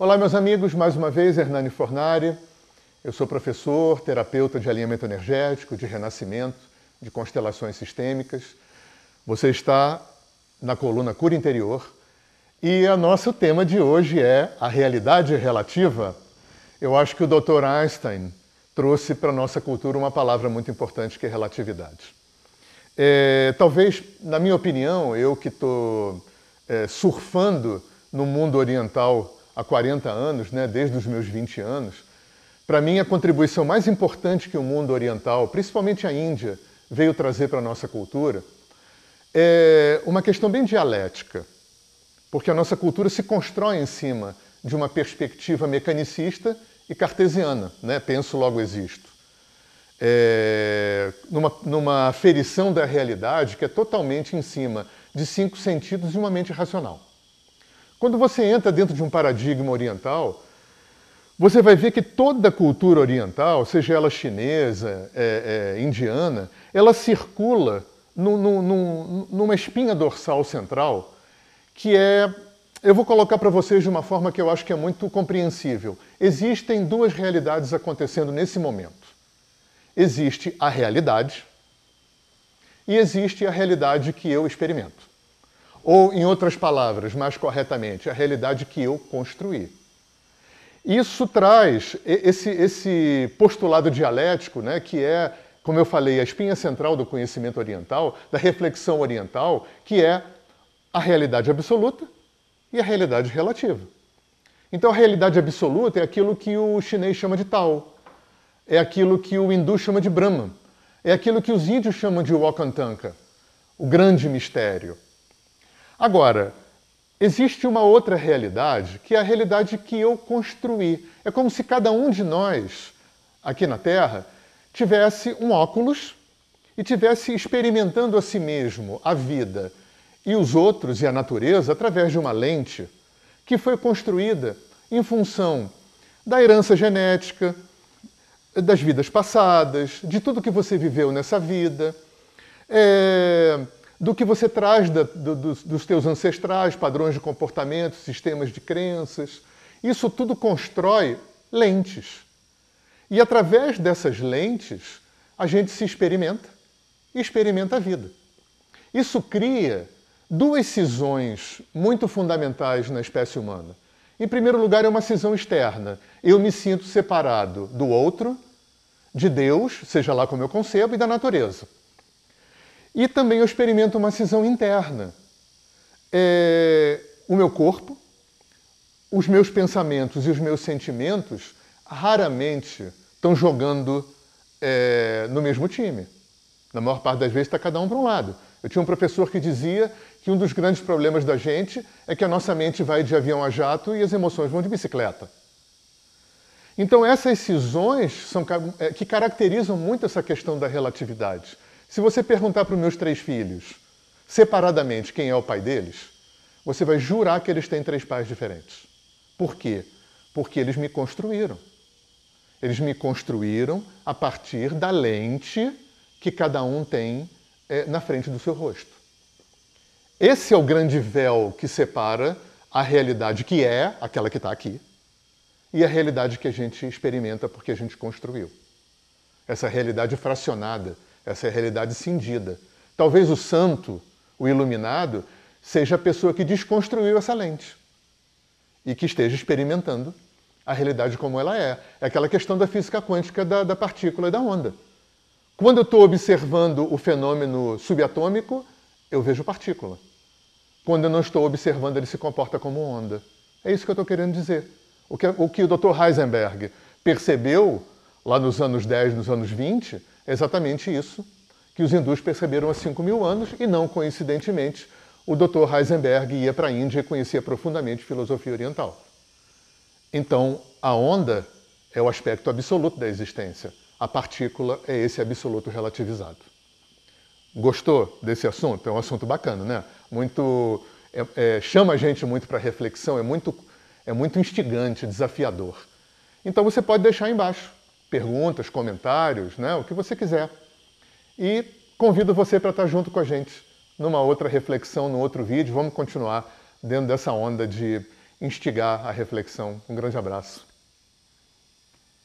Olá, meus amigos, mais uma vez, Hernani Fornari. Eu sou professor, terapeuta de alinhamento energético, de renascimento, de constelações sistêmicas. Você está na coluna Cura Interior e o nosso tema de hoje é a realidade relativa. Eu acho que o Dr. Einstein trouxe para a nossa cultura uma palavra muito importante que é relatividade. É, talvez, na minha opinião, eu que estou é, surfando no mundo oriental há 40 anos, né, desde os meus 20 anos, para mim a contribuição mais importante que o mundo oriental, principalmente a Índia, veio trazer para a nossa cultura é uma questão bem dialética, porque a nossa cultura se constrói em cima de uma perspectiva mecanicista e cartesiana, né? penso logo existo. É, numa, numa aferição da realidade que é totalmente em cima de cinco sentidos e uma mente racional. Quando você entra dentro de um paradigma oriental, você vai ver que toda cultura oriental, seja ela chinesa, é, é, indiana, ela circula no, no, no, numa espinha dorsal central que é. Eu vou colocar para vocês de uma forma que eu acho que é muito compreensível. Existem duas realidades acontecendo nesse momento. Existe a realidade e existe a realidade que eu experimento. Ou, em outras palavras, mais corretamente, a realidade que eu construí. Isso traz esse, esse postulado dialético, né, que é, como eu falei, a espinha central do conhecimento oriental, da reflexão oriental, que é a realidade absoluta e a realidade relativa. Então, a realidade absoluta é aquilo que o chinês chama de Tao, é aquilo que o hindu chama de Brahman, é aquilo que os índios chamam de Wakantanka, o grande mistério. Agora, existe uma outra realidade, que é a realidade que eu construí. É como se cada um de nós, aqui na Terra, tivesse um óculos e tivesse experimentando a si mesmo, a vida e os outros e a natureza através de uma lente que foi construída em função da herança genética, das vidas passadas, de tudo que você viveu nessa vida. É do que você traz da, do, dos, dos teus ancestrais, padrões de comportamento, sistemas de crenças. Isso tudo constrói lentes. E através dessas lentes, a gente se experimenta e experimenta a vida. Isso cria duas cisões muito fundamentais na espécie humana. Em primeiro lugar, é uma cisão externa. Eu me sinto separado do outro, de Deus, seja lá como eu concebo, e da natureza. E também eu experimento uma cisão interna. É, o meu corpo, os meus pensamentos e os meus sentimentos raramente estão jogando é, no mesmo time. Na maior parte das vezes está cada um para um lado. Eu tinha um professor que dizia que um dos grandes problemas da gente é que a nossa mente vai de avião a jato e as emoções vão de bicicleta. Então essas cisões são é, que caracterizam muito essa questão da relatividade. Se você perguntar para os meus três filhos, separadamente, quem é o pai deles, você vai jurar que eles têm três pais diferentes. Por quê? Porque eles me construíram. Eles me construíram a partir da lente que cada um tem é, na frente do seu rosto. Esse é o grande véu que separa a realidade que é, aquela que está aqui, e a realidade que a gente experimenta porque a gente construiu. Essa realidade fracionada essa é a realidade cindida. Talvez o santo, o iluminado, seja a pessoa que desconstruiu essa lente e que esteja experimentando a realidade como ela é. É aquela questão da física quântica da, da partícula e da onda. Quando eu estou observando o fenômeno subatômico, eu vejo partícula. Quando eu não estou observando, ele se comporta como onda. É isso que eu estou querendo dizer. O que, o que o Dr. Heisenberg percebeu lá nos anos 10, nos anos 20, é exatamente isso que os hindus perceberam há 5 mil anos e não coincidentemente o Dr. Heisenberg ia para a Índia e conhecia profundamente filosofia oriental. Então, a onda é o aspecto absoluto da existência. A partícula é esse absoluto relativizado. Gostou desse assunto? É um assunto bacana, né? Muito é, é, chama a gente muito para reflexão, é muito é muito instigante, desafiador. Então você pode deixar embaixo perguntas, comentários, né, o que você quiser. E convido você para estar junto com a gente numa outra reflexão, num outro vídeo. Vamos continuar dentro dessa onda de instigar a reflexão. Um grande abraço.